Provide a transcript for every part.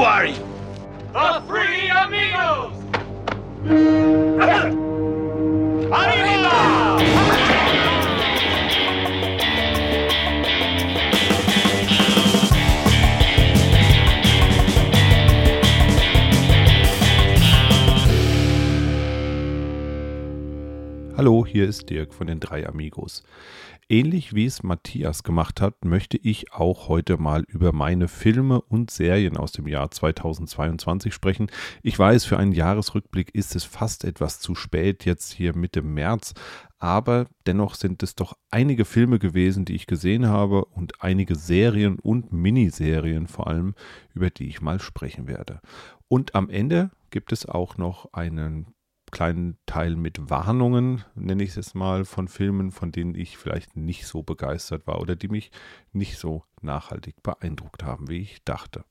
You? The Three Amigos! Arriba! Hallo, hier ist Dirk von den drei Amigos. Ähnlich wie es Matthias gemacht hat, möchte ich auch heute mal über meine Filme und Serien aus dem Jahr 2022 sprechen. Ich weiß, für einen Jahresrückblick ist es fast etwas zu spät, jetzt hier Mitte März, aber dennoch sind es doch einige Filme gewesen, die ich gesehen habe und einige Serien und Miniserien vor allem, über die ich mal sprechen werde. Und am Ende gibt es auch noch einen kleinen Teil mit Warnungen, nenne ich es mal, von Filmen, von denen ich vielleicht nicht so begeistert war oder die mich nicht so nachhaltig beeindruckt haben, wie ich dachte.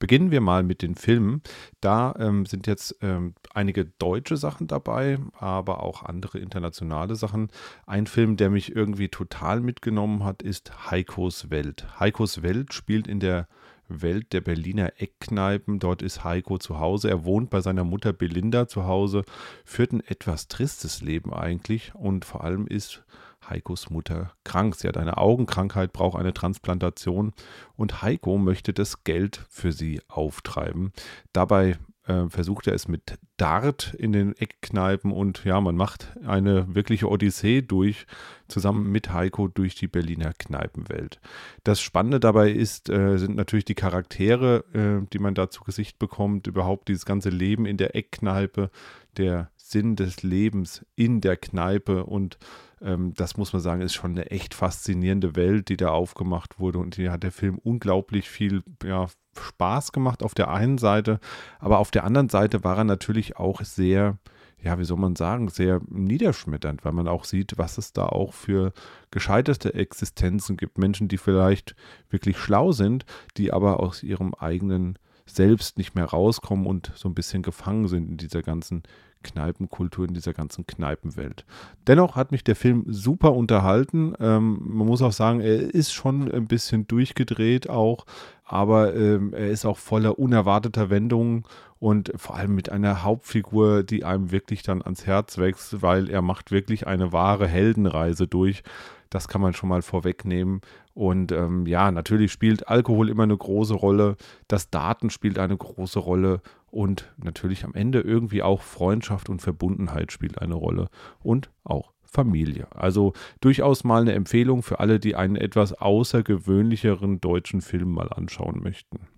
Beginnen wir mal mit den Filmen. Da ähm, sind jetzt ähm, einige deutsche Sachen dabei, aber auch andere internationale Sachen. Ein Film, der mich irgendwie total mitgenommen hat, ist Heikos Welt. Heikos Welt spielt in der Welt der Berliner Eckkneipen. Dort ist Heiko zu Hause. Er wohnt bei seiner Mutter Belinda zu Hause, führt ein etwas tristes Leben eigentlich und vor allem ist Heikos Mutter krank. Sie hat eine Augenkrankheit, braucht eine Transplantation und Heiko möchte das Geld für sie auftreiben. Dabei äh, versucht er es mit Dart in den Eckkneipen und ja, man macht eine wirkliche Odyssee durch, zusammen mit Heiko durch die Berliner Kneipenwelt. Das Spannende dabei ist, äh, sind natürlich die Charaktere, äh, die man da zu Gesicht bekommt, überhaupt dieses ganze Leben in der Eckkneipe, der Sinn des Lebens in der Kneipe und ähm, das muss man sagen, ist schon eine echt faszinierende Welt, die da aufgemacht wurde und hier hat der Film unglaublich viel ja, Spaß gemacht auf der einen Seite, aber auf der anderen Seite war er natürlich auch sehr, ja, wie soll man sagen, sehr niederschmetternd, weil man auch sieht, was es da auch für gescheiterte Existenzen gibt. Menschen, die vielleicht wirklich schlau sind, die aber aus ihrem eigenen Selbst nicht mehr rauskommen und so ein bisschen gefangen sind in dieser ganzen Kneipenkultur, in dieser ganzen Kneipenwelt. Dennoch hat mich der Film super unterhalten. Ähm, man muss auch sagen, er ist schon ein bisschen durchgedreht auch, aber ähm, er ist auch voller unerwarteter Wendungen und vor allem mit einer Hauptfigur, die einem wirklich dann ans Herz wächst, weil er macht wirklich eine wahre Heldenreise durch. Das kann man schon mal vorwegnehmen. Und ähm, ja, natürlich spielt Alkohol immer eine große Rolle. Das Daten spielt eine große Rolle. Und natürlich am Ende irgendwie auch Freundschaft und Verbundenheit spielt eine Rolle. Und auch Familie. Also durchaus mal eine Empfehlung für alle, die einen etwas außergewöhnlicheren deutschen Film mal anschauen möchten.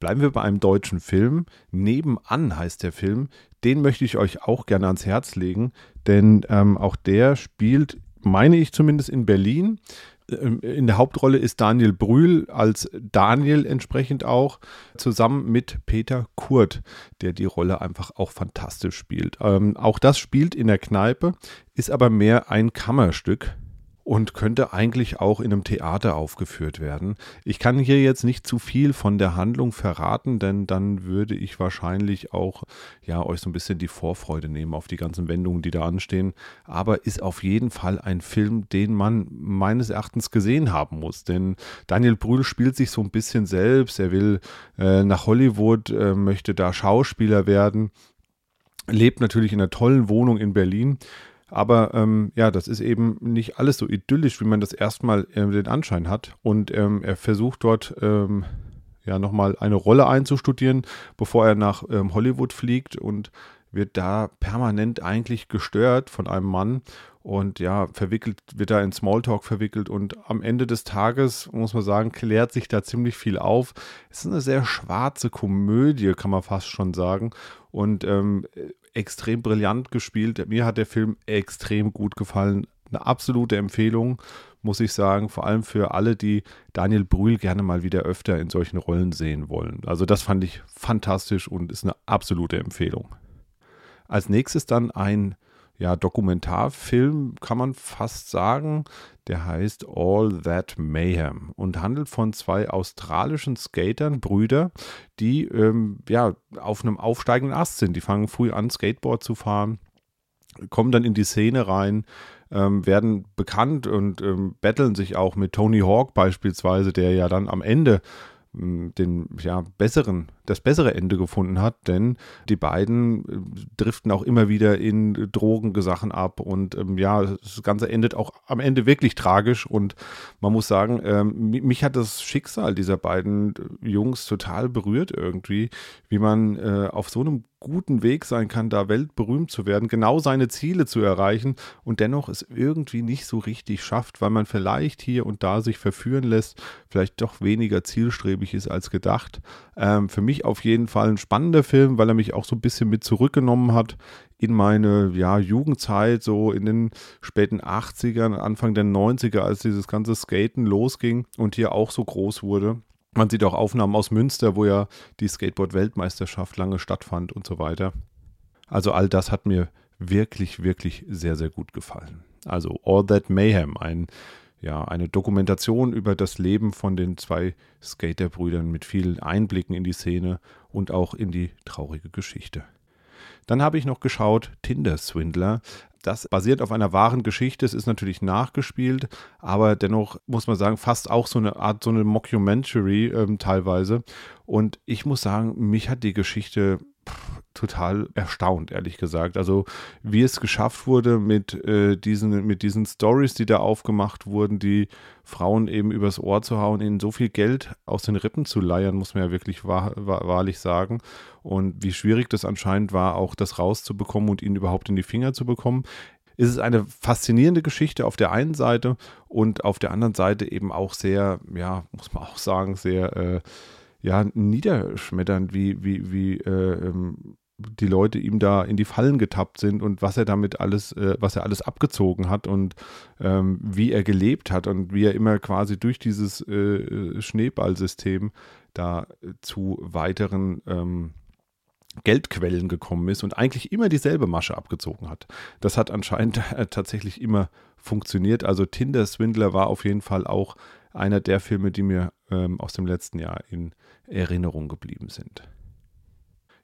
Bleiben wir bei einem deutschen Film. Nebenan heißt der Film. Den möchte ich euch auch gerne ans Herz legen, denn ähm, auch der spielt meine ich zumindest in Berlin. Ähm, in der Hauptrolle ist Daniel Brühl als Daniel entsprechend auch, zusammen mit Peter Kurt, der die Rolle einfach auch fantastisch spielt. Ähm, auch das spielt in der Kneipe, ist aber mehr ein Kammerstück und könnte eigentlich auch in einem Theater aufgeführt werden. Ich kann hier jetzt nicht zu viel von der Handlung verraten, denn dann würde ich wahrscheinlich auch ja euch so ein bisschen die Vorfreude nehmen auf die ganzen Wendungen, die da anstehen. Aber ist auf jeden Fall ein Film, den man meines Erachtens gesehen haben muss. Denn Daniel Brühl spielt sich so ein bisschen selbst. Er will äh, nach Hollywood, äh, möchte da Schauspieler werden lebt natürlich in einer tollen Wohnung in Berlin aber ähm, ja, das ist eben nicht alles so idyllisch, wie man das erstmal äh, den Anschein hat. Und ähm, er versucht dort ähm, ja nochmal eine Rolle einzustudieren, bevor er nach ähm, Hollywood fliegt und wird da permanent eigentlich gestört von einem Mann und ja, verwickelt, wird da in Smalltalk verwickelt und am Ende des Tages, muss man sagen, klärt sich da ziemlich viel auf. Es ist eine sehr schwarze Komödie, kann man fast schon sagen. Und ähm, extrem brillant gespielt. Mir hat der Film extrem gut gefallen. Eine absolute Empfehlung, muss ich sagen, vor allem für alle, die Daniel Brühl gerne mal wieder öfter in solchen Rollen sehen wollen. Also das fand ich fantastisch und ist eine absolute Empfehlung. Als nächstes dann ein ja, Dokumentarfilm, kann man fast sagen. Der heißt All That Mayhem und handelt von zwei australischen Skatern, Brüder, die ähm, ja, auf einem aufsteigenden Ast sind. Die fangen früh an, Skateboard zu fahren, kommen dann in die Szene rein, ähm, werden bekannt und ähm, betteln sich auch mit Tony Hawk beispielsweise, der ja dann am Ende den ja, besseren das bessere Ende gefunden hat, denn die beiden äh, driften auch immer wieder in Drogensachen ab und ähm, ja, das Ganze endet auch am Ende wirklich tragisch und man muss sagen, ähm, mich hat das Schicksal dieser beiden Jungs total berührt irgendwie, wie man äh, auf so einem guten Weg sein kann, da weltberühmt zu werden, genau seine Ziele zu erreichen und dennoch es irgendwie nicht so richtig schafft, weil man vielleicht hier und da sich verführen lässt, vielleicht doch weniger zielstrebig ist als gedacht. Ähm, für mich auf jeden Fall ein spannender Film, weil er mich auch so ein bisschen mit zurückgenommen hat in meine ja, Jugendzeit, so in den späten 80ern, Anfang der 90er, als dieses ganze Skaten losging und hier auch so groß wurde. Man sieht auch Aufnahmen aus Münster, wo ja die Skateboard-Weltmeisterschaft lange stattfand und so weiter. Also all das hat mir wirklich, wirklich sehr, sehr gut gefallen. Also All That Mayhem, ein, ja, eine Dokumentation über das Leben von den zwei Skaterbrüdern mit vielen Einblicken in die Szene und auch in die traurige Geschichte. Dann habe ich noch geschaut Tinder Swindler. Das basiert auf einer wahren Geschichte. Es ist natürlich nachgespielt, aber dennoch muss man sagen, fast auch so eine Art, so eine Mockumentary ähm, teilweise. Und ich muss sagen, mich hat die Geschichte total erstaunt, ehrlich gesagt. Also wie es geschafft wurde mit äh, diesen, mit diesen Stories, die da aufgemacht wurden, die Frauen eben übers Ohr zu hauen, ihnen so viel Geld aus den Rippen zu leiern, muss man ja wirklich wahr, wahr, wahrlich sagen. Und wie schwierig das anscheinend war, auch das rauszubekommen und ihn überhaupt in die Finger zu bekommen ist es eine faszinierende Geschichte auf der einen Seite und auf der anderen Seite eben auch sehr, ja, muss man auch sagen, sehr äh, ja, niederschmetternd, wie, wie, wie äh, ähm, die Leute ihm da in die Fallen getappt sind und was er damit alles, äh, was er alles abgezogen hat und ähm, wie er gelebt hat und wie er immer quasi durch dieses äh, äh Schneeballsystem da zu weiteren ähm, Geldquellen gekommen ist und eigentlich immer dieselbe Masche abgezogen hat. Das hat anscheinend äh, tatsächlich immer funktioniert. Also Tinder Swindler war auf jeden Fall auch einer der Filme, die mir ähm, aus dem letzten Jahr in Erinnerung geblieben sind.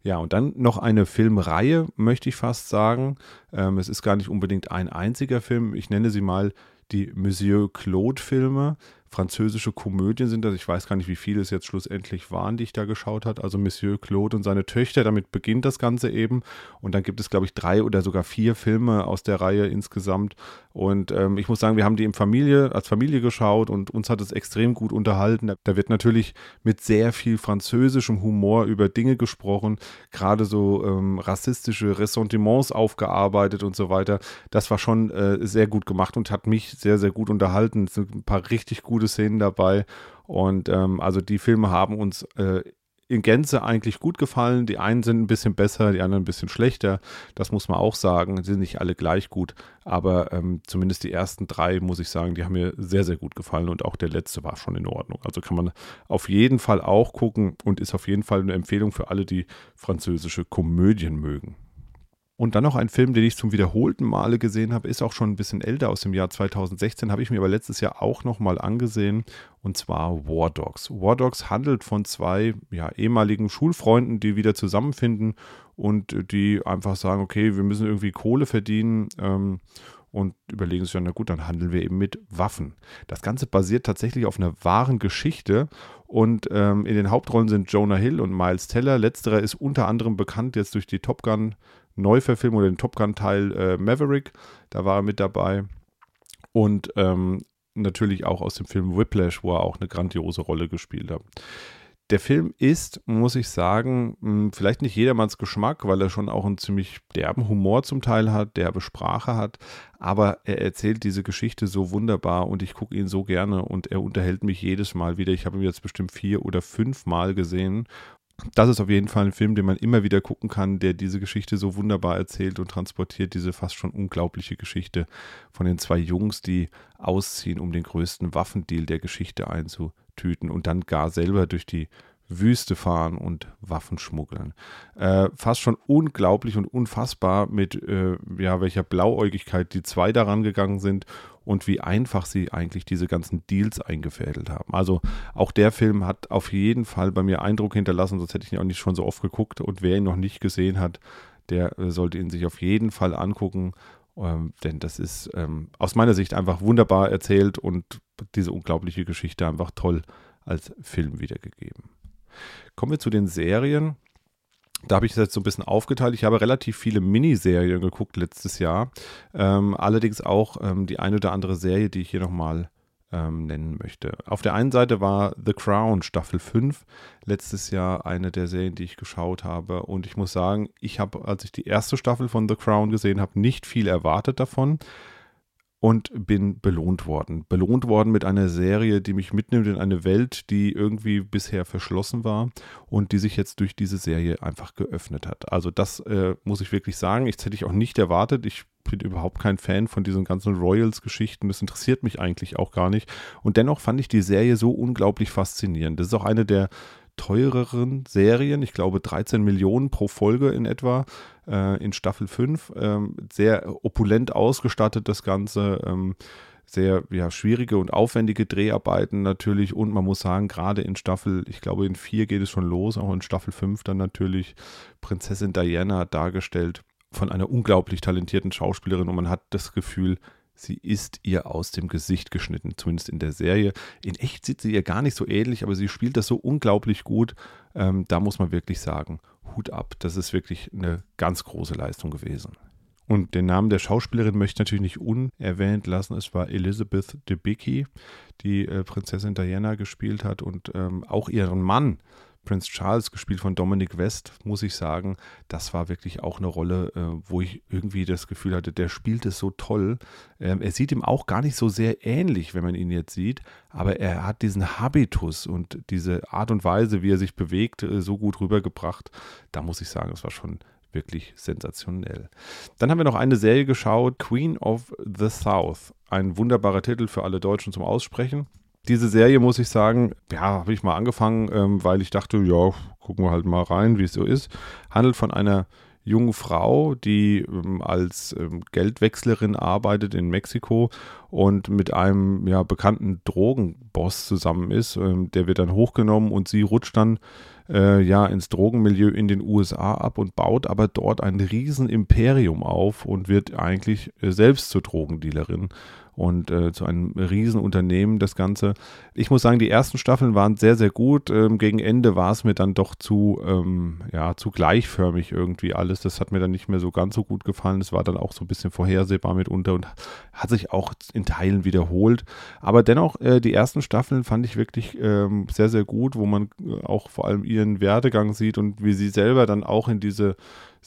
Ja, und dann noch eine Filmreihe, möchte ich fast sagen. Ähm, es ist gar nicht unbedingt ein einziger Film. Ich nenne sie mal die Monsieur Claude-Filme französische Komödien sind das. Ich weiß gar nicht, wie viele es jetzt schlussendlich waren, die ich da geschaut habe. Also Monsieur Claude und seine Töchter, damit beginnt das Ganze eben. Und dann gibt es, glaube ich, drei oder sogar vier Filme aus der Reihe insgesamt. Und ähm, ich muss sagen, wir haben die im Familie, als Familie geschaut und uns hat es extrem gut unterhalten. Da wird natürlich mit sehr viel französischem Humor über Dinge gesprochen, gerade so ähm, rassistische Ressentiments aufgearbeitet und so weiter. Das war schon äh, sehr gut gemacht und hat mich sehr, sehr gut unterhalten. Es sind ein paar richtig gute gute Szenen dabei. Und ähm, also die Filme haben uns äh, in Gänze eigentlich gut gefallen. Die einen sind ein bisschen besser, die anderen ein bisschen schlechter. Das muss man auch sagen. Sie sind nicht alle gleich gut, aber ähm, zumindest die ersten drei, muss ich sagen, die haben mir sehr, sehr gut gefallen und auch der letzte war schon in Ordnung. Also kann man auf jeden Fall auch gucken und ist auf jeden Fall eine Empfehlung für alle, die französische Komödien mögen. Und dann noch ein Film, den ich zum wiederholten Male gesehen habe, ist auch schon ein bisschen älter aus dem Jahr 2016, habe ich mir aber letztes Jahr auch nochmal angesehen, und zwar War Dogs. War Dogs handelt von zwei ja, ehemaligen Schulfreunden, die wieder zusammenfinden und die einfach sagen, okay, wir müssen irgendwie Kohle verdienen ähm, und überlegen sich dann, na gut, dann handeln wir eben mit Waffen. Das Ganze basiert tatsächlich auf einer wahren Geschichte und ähm, in den Hauptrollen sind Jonah Hill und Miles Teller. Letzterer ist unter anderem bekannt jetzt durch die Top Gun Neuverfilmung oder den Top Gun-Teil äh, Maverick. Da war er mit dabei. Und ähm, natürlich auch aus dem Film Whiplash, wo er auch eine grandiose Rolle gespielt hat. Der Film ist, muss ich sagen, hm, vielleicht nicht jedermanns Geschmack, weil er schon auch einen ziemlich derben Humor zum Teil hat, derbe Sprache hat, aber er erzählt diese Geschichte so wunderbar und ich gucke ihn so gerne und er unterhält mich jedes Mal wieder. Ich habe ihn jetzt bestimmt vier oder fünf Mal gesehen das ist auf jeden Fall ein Film, den man immer wieder gucken kann, der diese Geschichte so wunderbar erzählt und transportiert, diese fast schon unglaubliche Geschichte von den zwei Jungs, die ausziehen, um den größten Waffendeal der Geschichte einzutüten und dann gar selber durch die Wüste fahren und Waffen schmuggeln. Äh, fast schon unglaublich und unfassbar, mit äh, ja, welcher Blauäugigkeit die zwei daran gegangen sind und wie einfach sie eigentlich diese ganzen Deals eingefädelt haben. Also auch der Film hat auf jeden Fall bei mir Eindruck hinterlassen, sonst hätte ich ihn auch nicht schon so oft geguckt. Und wer ihn noch nicht gesehen hat, der äh, sollte ihn sich auf jeden Fall angucken. Ähm, denn das ist ähm, aus meiner Sicht einfach wunderbar erzählt und diese unglaubliche Geschichte einfach toll als Film wiedergegeben. Kommen wir zu den Serien. Da habe ich es jetzt so ein bisschen aufgeteilt. Ich habe relativ viele Miniserien geguckt letztes Jahr. Ähm, allerdings auch ähm, die eine oder andere Serie, die ich hier nochmal ähm, nennen möchte. Auf der einen Seite war The Crown Staffel 5 letztes Jahr eine der Serien, die ich geschaut habe. Und ich muss sagen, ich habe, als ich die erste Staffel von The Crown gesehen habe, nicht viel erwartet davon und bin belohnt worden. Belohnt worden mit einer Serie, die mich mitnimmt in eine Welt, die irgendwie bisher verschlossen war und die sich jetzt durch diese Serie einfach geöffnet hat. Also das äh, muss ich wirklich sagen. Das hätte ich auch nicht erwartet. Ich bin überhaupt kein Fan von diesen ganzen Royals-Geschichten. Das interessiert mich eigentlich auch gar nicht. Und dennoch fand ich die Serie so unglaublich faszinierend. Das ist auch eine der teureren Serien. Ich glaube 13 Millionen pro Folge in etwa äh, in Staffel 5. Ähm, sehr opulent ausgestattet das Ganze. Ähm, sehr ja, schwierige und aufwendige Dreharbeiten natürlich und man muss sagen, gerade in Staffel, ich glaube in 4 geht es schon los, auch in Staffel 5 dann natürlich Prinzessin Diana dargestellt von einer unglaublich talentierten Schauspielerin und man hat das Gefühl, sie ist ihr aus dem Gesicht geschnitten, zumindest in der Serie. In echt sieht sie ihr gar nicht so ähnlich, aber sie spielt das so unglaublich gut. Ähm, da muss man wirklich sagen, Hut ab. Das ist wirklich eine ganz große Leistung gewesen. Und den Namen der Schauspielerin möchte ich natürlich nicht unerwähnt lassen. Es war Elizabeth Debicki, die äh, Prinzessin Diana gespielt hat und ähm, auch ihren Mann Prince Charles, gespielt von Dominic West, muss ich sagen, das war wirklich auch eine Rolle, äh, wo ich irgendwie das Gefühl hatte, der spielt es so toll. Ähm, er sieht ihm auch gar nicht so sehr ähnlich, wenn man ihn jetzt sieht, aber er hat diesen Habitus und diese Art und Weise, wie er sich bewegt, äh, so gut rübergebracht. Da muss ich sagen, es war schon wirklich sensationell. Dann haben wir noch eine Serie geschaut, Queen of the South. Ein wunderbarer Titel für alle Deutschen zum Aussprechen diese Serie, muss ich sagen, ja, habe ich mal angefangen, ähm, weil ich dachte, ja, gucken wir halt mal rein, wie es so ist. Handelt von einer jungen Frau, die ähm, als ähm, Geldwechslerin arbeitet in Mexiko und mit einem ja, bekannten Drogenboss zusammen ist. Ähm, der wird dann hochgenommen und sie rutscht dann äh, ja ins Drogenmilieu in den USA ab und baut aber dort ein riesen Imperium auf und wird eigentlich äh, selbst zur Drogendealerin und äh, zu einem Riesenunternehmen das Ganze. Ich muss sagen, die ersten Staffeln waren sehr, sehr gut. Ähm, gegen Ende war es mir dann doch zu, ähm, ja, zu gleichförmig irgendwie alles. Das hat mir dann nicht mehr so ganz so gut gefallen. Es war dann auch so ein bisschen vorhersehbar mitunter und hat sich auch in Teilen wiederholt. Aber dennoch, äh, die ersten Staffeln fand ich wirklich ähm, sehr, sehr gut, wo man äh, auch vor allem ihren Werdegang sieht und wie sie selber dann auch in diese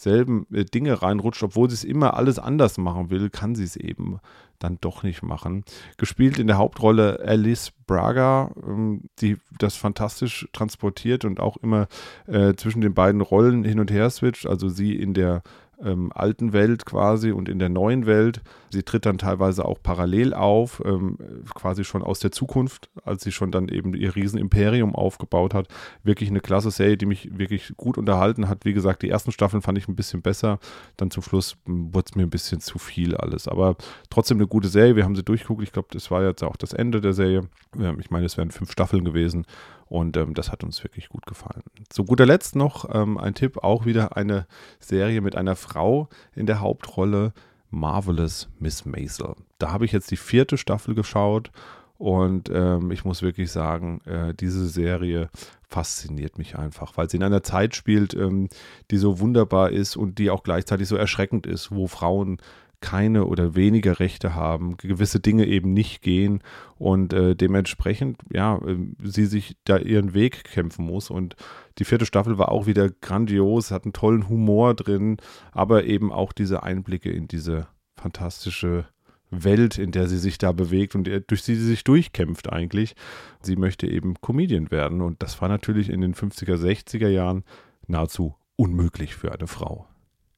selben äh, Dinge reinrutscht, obwohl sie es immer alles anders machen will, kann sie es eben dann doch nicht machen. Gespielt in der Hauptrolle Alice Braga, ähm, die das fantastisch transportiert und auch immer äh, zwischen den beiden Rollen hin und her switcht. Also sie in der ähm, alten Welt quasi und in der neuen Welt. Sie tritt dann teilweise auch parallel auf, ähm, quasi schon aus der Zukunft, als sie schon dann eben ihr Riesenimperium aufgebaut hat. Wirklich eine klasse Serie, die mich wirklich gut unterhalten hat. Wie gesagt, die ersten Staffeln fand ich ein bisschen besser. Dann zum Schluss hm, wurde es mir ein bisschen zu viel alles. Aber trotzdem eine gute Serie. Wir haben sie durchgeguckt. Ich glaube, das war jetzt auch das Ende der Serie. Ähm, ich meine, es wären fünf Staffeln gewesen. Und ähm, das hat uns wirklich gut gefallen. Zu guter Letzt noch ähm, ein Tipp, auch wieder eine Serie mit einer Frau in der Hauptrolle, Marvelous Miss Maisel. Da habe ich jetzt die vierte Staffel geschaut und ähm, ich muss wirklich sagen, äh, diese Serie fasziniert mich einfach, weil sie in einer Zeit spielt, ähm, die so wunderbar ist und die auch gleichzeitig so erschreckend ist, wo Frauen keine oder weniger Rechte haben, gewisse Dinge eben nicht gehen und äh, dementsprechend, ja, äh, sie sich da ihren Weg kämpfen muss. Und die vierte Staffel war auch wieder grandios, hat einen tollen Humor drin, aber eben auch diese Einblicke in diese fantastische Welt, in der sie sich da bewegt und durch sie sie sich durchkämpft eigentlich. Sie möchte eben Comedian werden und das war natürlich in den 50er, 60er Jahren nahezu unmöglich für eine Frau.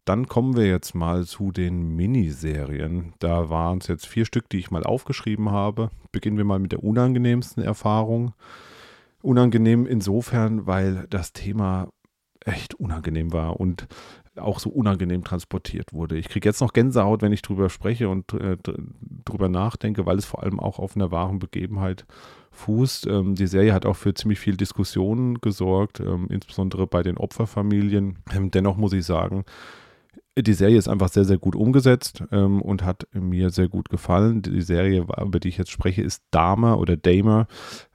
Dann kommen wir jetzt mal zu den Miniserien. Da waren es jetzt vier Stück, die ich mal aufgeschrieben habe. Beginnen wir mal mit der unangenehmsten Erfahrung. Unangenehm insofern, weil das Thema echt unangenehm war und auch so unangenehm transportiert wurde. Ich kriege jetzt noch Gänsehaut, wenn ich drüber spreche und äh, drüber nachdenke, weil es vor allem auch auf einer wahren Begebenheit fußt. Ähm, die Serie hat auch für ziemlich viel Diskussionen gesorgt, ähm, insbesondere bei den Opferfamilien. Ähm, dennoch muss ich sagen, die Serie ist einfach sehr, sehr gut umgesetzt ähm, und hat mir sehr gut gefallen. Die Serie, über die ich jetzt spreche, ist Dama oder Damer.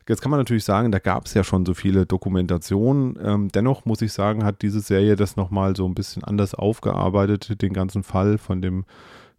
Jetzt kann man natürlich sagen, da gab es ja schon so viele Dokumentationen. Ähm, dennoch muss ich sagen, hat diese Serie das nochmal so ein bisschen anders aufgearbeitet, den ganzen Fall von dem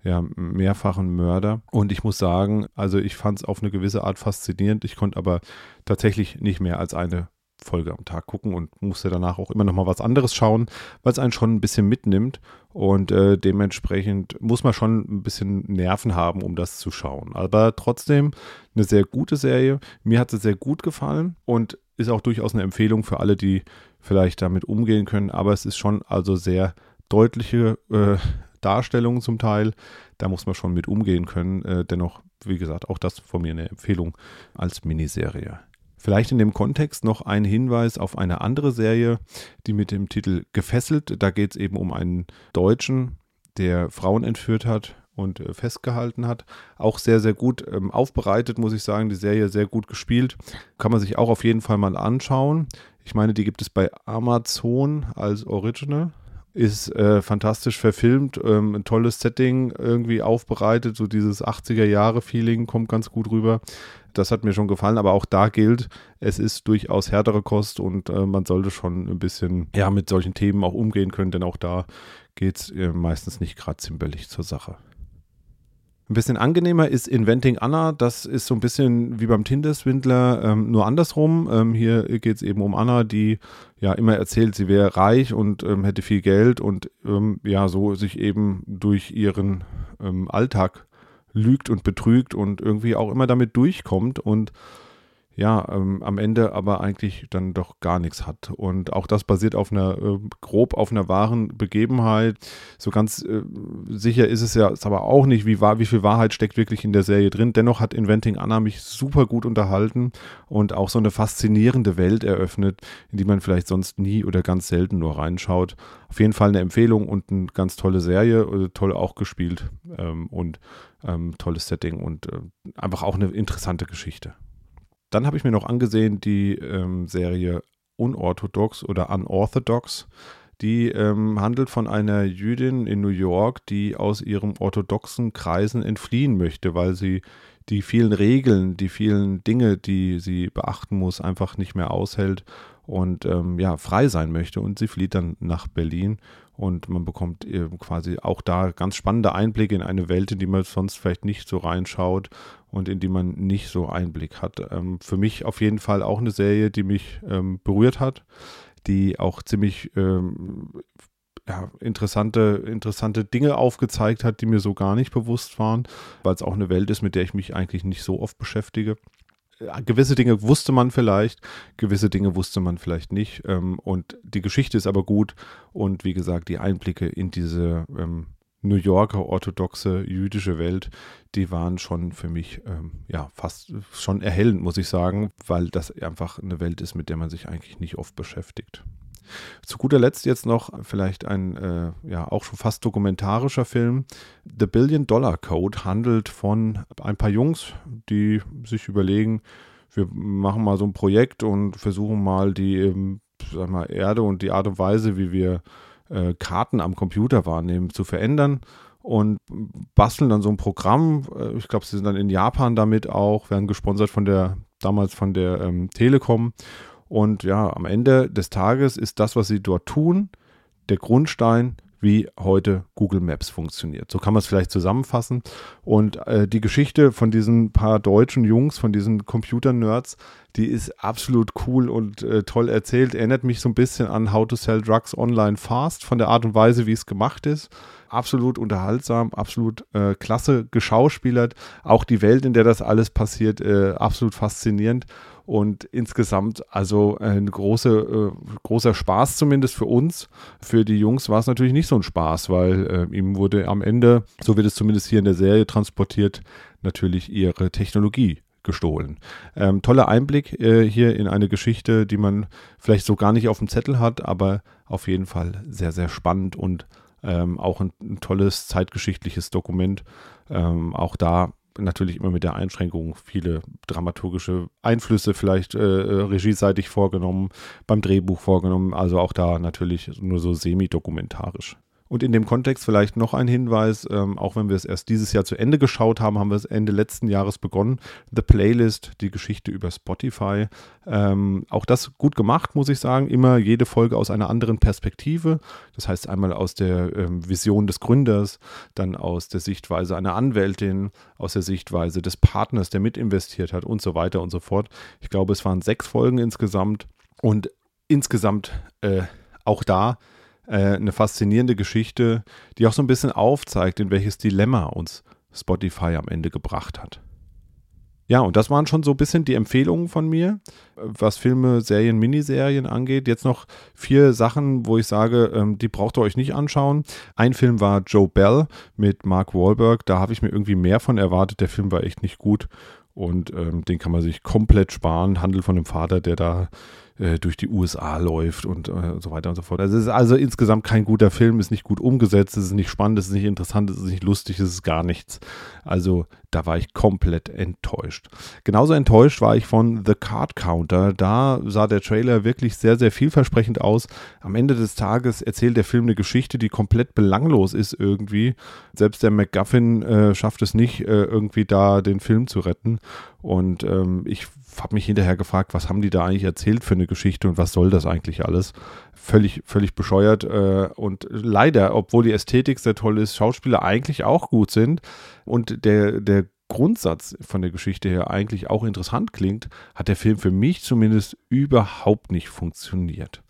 ja, mehrfachen Mörder. Und ich muss sagen, also ich fand es auf eine gewisse Art faszinierend. Ich konnte aber tatsächlich nicht mehr als eine Folge am Tag gucken und musste danach auch immer noch mal was anderes schauen, weil es einen schon ein bisschen mitnimmt und äh, dementsprechend muss man schon ein bisschen Nerven haben, um das zu schauen. Aber trotzdem eine sehr gute Serie. Mir hat sie sehr gut gefallen und ist auch durchaus eine Empfehlung für alle, die vielleicht damit umgehen können. Aber es ist schon also sehr deutliche äh, Darstellungen zum Teil. Da muss man schon mit umgehen können. Äh, dennoch, wie gesagt, auch das von mir eine Empfehlung als Miniserie. Vielleicht in dem Kontext noch ein Hinweis auf eine andere Serie, die mit dem Titel Gefesselt, da geht es eben um einen Deutschen, der Frauen entführt hat und äh, festgehalten hat. Auch sehr, sehr gut ähm, aufbereitet, muss ich sagen. Die Serie sehr gut gespielt. Kann man sich auch auf jeden Fall mal anschauen. Ich meine, die gibt es bei Amazon als Original ist äh, fantastisch verfilmt, ähm, ein tolles Setting irgendwie aufbereitet, so dieses 80er-Jahre-Feeling kommt ganz gut rüber. Das hat mir schon gefallen, aber auch da gilt, es ist durchaus härtere Kost und äh, man sollte schon ein bisschen ja, mit solchen Themen auch umgehen können, denn auch da geht es äh, meistens nicht gerade zimperlich zur Sache. Ein bisschen angenehmer ist Inventing Anna. Das ist so ein bisschen wie beim Tinder-Swindler, ähm, nur andersrum. Ähm, hier geht es eben um Anna, die ja immer erzählt, sie wäre reich und ähm, hätte viel Geld und ähm, ja, so sich eben durch ihren ähm, Alltag lügt und betrügt und irgendwie auch immer damit durchkommt. Und ja, ähm, am Ende aber eigentlich dann doch gar nichts hat. Und auch das basiert auf einer, äh, grob auf einer wahren Begebenheit. So ganz äh, sicher ist es ja ist aber auch nicht, wie, wie viel Wahrheit steckt wirklich in der Serie drin. Dennoch hat Inventing Anna mich super gut unterhalten und auch so eine faszinierende Welt eröffnet, in die man vielleicht sonst nie oder ganz selten nur reinschaut. Auf jeden Fall eine Empfehlung und eine ganz tolle Serie, äh, toll auch gespielt ähm, und ähm, tolles Setting und äh, einfach auch eine interessante Geschichte. Dann habe ich mir noch angesehen die ähm, Serie Unorthodox oder Unorthodox. Die ähm, handelt von einer Jüdin in New York, die aus ihren orthodoxen Kreisen entfliehen möchte, weil sie die vielen Regeln, die vielen Dinge, die sie beachten muss, einfach nicht mehr aushält und ähm, ja, frei sein möchte. Und sie flieht dann nach Berlin und man bekommt quasi auch da ganz spannende Einblicke in eine Welt, in die man sonst vielleicht nicht so reinschaut und in die man nicht so Einblick hat. Ähm, für mich auf jeden Fall auch eine Serie, die mich ähm, berührt hat, die auch ziemlich ähm, ja, interessante, interessante Dinge aufgezeigt hat, die mir so gar nicht bewusst waren, weil es auch eine Welt ist, mit der ich mich eigentlich nicht so oft beschäftige gewisse Dinge wusste man vielleicht, gewisse Dinge wusste man vielleicht nicht. Ähm, und die Geschichte ist aber gut. Und wie gesagt, die Einblicke in diese ähm, New Yorker orthodoxe jüdische Welt, die waren schon für mich ähm, ja fast schon erhellend, muss ich sagen, weil das einfach eine Welt ist, mit der man sich eigentlich nicht oft beschäftigt. Zu guter Letzt jetzt noch vielleicht ein äh, ja auch schon fast dokumentarischer Film. The Billion Dollar Code handelt von ein paar Jungs, die sich überlegen, wir machen mal so ein Projekt und versuchen mal die ähm, sag mal, Erde und die Art und Weise, wie wir äh, Karten am Computer wahrnehmen, zu verändern und basteln dann so ein Programm. Äh, ich glaube, sie sind dann in Japan damit auch, werden gesponsert von der, damals von der ähm, Telekom und ja, am Ende des Tages ist das, was sie dort tun, der Grundstein, wie heute Google Maps funktioniert. So kann man es vielleicht zusammenfassen. Und äh, die Geschichte von diesen paar deutschen Jungs, von diesen Computer-Nerds, die ist absolut cool und äh, toll erzählt. Erinnert mich so ein bisschen an How to Sell Drugs Online Fast, von der Art und Weise, wie es gemacht ist. Absolut unterhaltsam, absolut äh, klasse geschauspielert. Auch die Welt, in der das alles passiert, äh, absolut faszinierend. Und insgesamt also ein große, äh, großer Spaß zumindest für uns. Für die Jungs war es natürlich nicht so ein Spaß, weil äh, ihm wurde am Ende, so wird es zumindest hier in der Serie transportiert, natürlich ihre Technologie gestohlen. Ähm, toller Einblick äh, hier in eine Geschichte, die man vielleicht so gar nicht auf dem Zettel hat, aber auf jeden Fall sehr, sehr spannend und ähm, auch ein, ein, tolles zeitgeschichtliches Dokument. Ähm, auch da natürlich immer mit der Einschränkung viele dramaturgische Einflüsse vielleicht äh, äh, regieseitig vorgenommen, beim Drehbuch vorgenommen, also auch da natürlich nur so semi-dokumentarisch. Und in dem Kontext vielleicht noch ein Hinweis, ähm, auch wenn wir es erst dieses Jahr zu Ende geschaut haben, haben wir es Ende letzten Jahres begonnen. The Playlist, die Geschichte über Spotify. Ähm, auch das gut gemacht, muss ich sagen. Immer jede Folge aus einer anderen Perspektive. Das heißt einmal aus der ähm, Vision des Gründers, dann aus der Sichtweise einer Anwältin, aus der Sichtweise des Partners, der mitinvestiert hat und so weiter und so fort. Ich glaube, es waren sechs Folgen insgesamt. Und insgesamt äh, auch da eine faszinierende Geschichte, die auch so ein bisschen aufzeigt, in welches Dilemma uns Spotify am Ende gebracht hat. Ja, und das waren schon so ein bisschen die Empfehlungen von mir, was Filme, Serien, Miniserien angeht. Jetzt noch vier Sachen, wo ich sage, ähm, die braucht ihr euch nicht anschauen. Ein Film war Joe Bell mit Mark Wahlberg. Da habe ich mir irgendwie mehr von erwartet. Der Film war echt nicht gut und ähm, den kann man sich komplett sparen. Handel von einem Vater, der da äh, durch die USA läuft und äh, so weiter und so fort. Also es ist also insgesamt kein guter Film, ist nicht gut umgesetzt, es ist nicht spannend, es ist nicht interessant, es ist nicht lustig, es ist gar nichts. Also da war ich komplett enttäuscht. Genauso enttäuscht war ich von The Card Counter. Da sah der Trailer wirklich sehr, sehr vielversprechend aus. Am Ende des Tages erzählt der Film eine Geschichte, die komplett belanglos ist irgendwie. Selbst der MacGuffin äh, schafft es nicht, äh, irgendwie da den Film zu retten. Und ähm, ich habe mich hinterher gefragt, was haben die da eigentlich erzählt für eine Geschichte und was soll das eigentlich alles? Völlig, völlig bescheuert. Äh, und leider, obwohl die Ästhetik sehr toll ist, Schauspieler eigentlich auch gut sind und der, der Grundsatz von der Geschichte her eigentlich auch interessant klingt, hat der Film für mich zumindest überhaupt nicht funktioniert.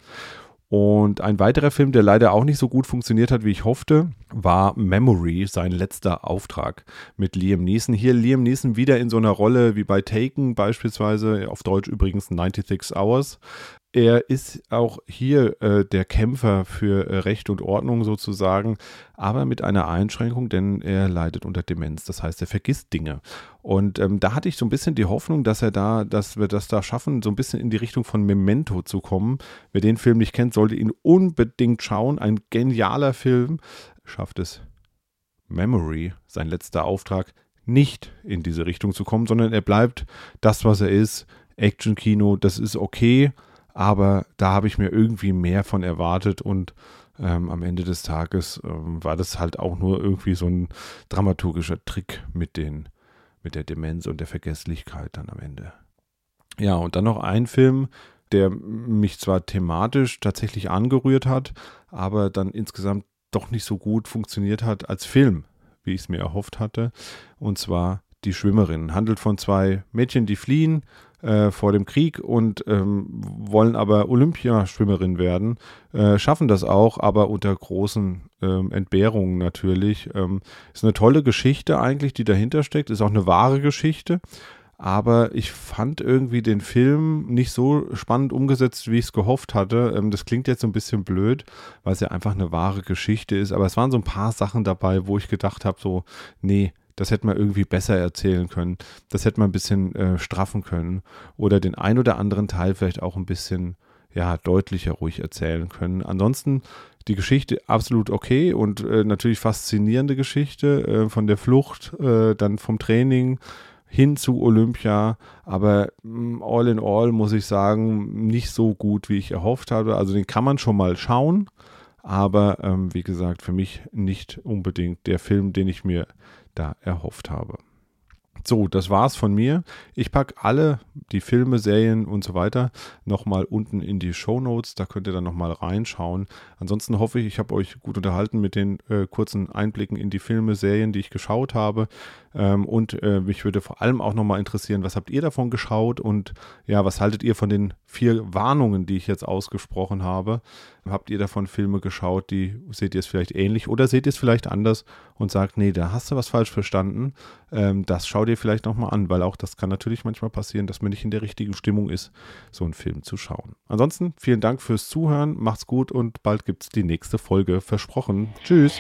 Und ein weiterer Film, der leider auch nicht so gut funktioniert hat, wie ich hoffte, war Memory, sein letzter Auftrag mit Liam Neeson. Hier Liam Neeson wieder in so einer Rolle wie bei Taken beispielsweise, auf Deutsch übrigens 96 Hours, er ist auch hier äh, der Kämpfer für äh, Recht und Ordnung sozusagen, aber mit einer Einschränkung, denn er leidet unter Demenz. Das heißt, er vergisst Dinge. Und ähm, da hatte ich so ein bisschen die Hoffnung, dass er da, dass wir das da schaffen, so ein bisschen in die Richtung von Memento zu kommen. Wer den Film nicht kennt, sollte ihn unbedingt schauen. Ein genialer Film. Schafft es Memory, sein letzter Auftrag, nicht in diese Richtung zu kommen, sondern er bleibt das, was er ist. Action-Kino, das ist okay aber da habe ich mir irgendwie mehr von erwartet und ähm, am Ende des Tages ähm, war das halt auch nur irgendwie so ein dramaturgischer Trick mit den mit der Demenz und der Vergesslichkeit dann am Ende. Ja, und dann noch ein Film, der mich zwar thematisch tatsächlich angerührt hat, aber dann insgesamt doch nicht so gut funktioniert hat als Film, wie ich es mir erhofft hatte. Und zwar Die Schwimmerin. Handelt von zwei Mädchen, die fliehen äh, vor dem Krieg und ähm, wollen aber Olympiaschwimmerin werden, äh, schaffen das auch, aber unter großen ähm, Entbehrungen natürlich. Ähm, ist eine tolle Geschichte eigentlich, die dahinter steckt, ist auch eine wahre Geschichte. Aber ich fand irgendwie den Film nicht so spannend umgesetzt, wie ich es gehofft hatte. Ähm, das klingt jetzt so ein bisschen blöd, weil es ja einfach eine wahre Geschichte ist. Aber es waren so ein paar Sachen dabei, wo ich gedacht habe, so, nee, das hätte man irgendwie besser erzählen können, das hätte man ein bisschen äh, straffen können oder den ein oder anderen Teil vielleicht auch ein bisschen ja, deutlicher ruhig erzählen können. Ansonsten die Geschichte absolut okay und äh, natürlich faszinierende Geschichte äh, von der Flucht, äh, dann vom Training hin zu Olympia, aber mm, all in all muss ich sagen, nicht so gut, wie ich erhofft habe. Also den kann man schon mal schauen, aber ähm, wie gesagt, für mich nicht unbedingt der Film, den ich mir da erhofft habe. So, das war's von mir. Ich packe alle die Filme, Serien und so weiter nochmal unten in die Show Notes. Da könnt ihr dann nochmal reinschauen. Ansonsten hoffe ich, ich habe euch gut unterhalten mit den äh, kurzen Einblicken in die Filme, Serien, die ich geschaut habe. Ähm, und äh, mich würde vor allem auch nochmal interessieren, was habt ihr davon geschaut und ja, was haltet ihr von den vier Warnungen, die ich jetzt ausgesprochen habe? Habt ihr davon Filme geschaut, die seht ihr es vielleicht ähnlich oder seht ihr es vielleicht anders und sagt, nee, da hast du was falsch verstanden. Ähm, das schau dir vielleicht nochmal an, weil auch das kann natürlich manchmal passieren, dass man nicht in der richtigen Stimmung ist, so einen Film zu schauen. Ansonsten vielen Dank fürs Zuhören, macht's gut und bald gibt's die nächste Folge versprochen. Tschüss.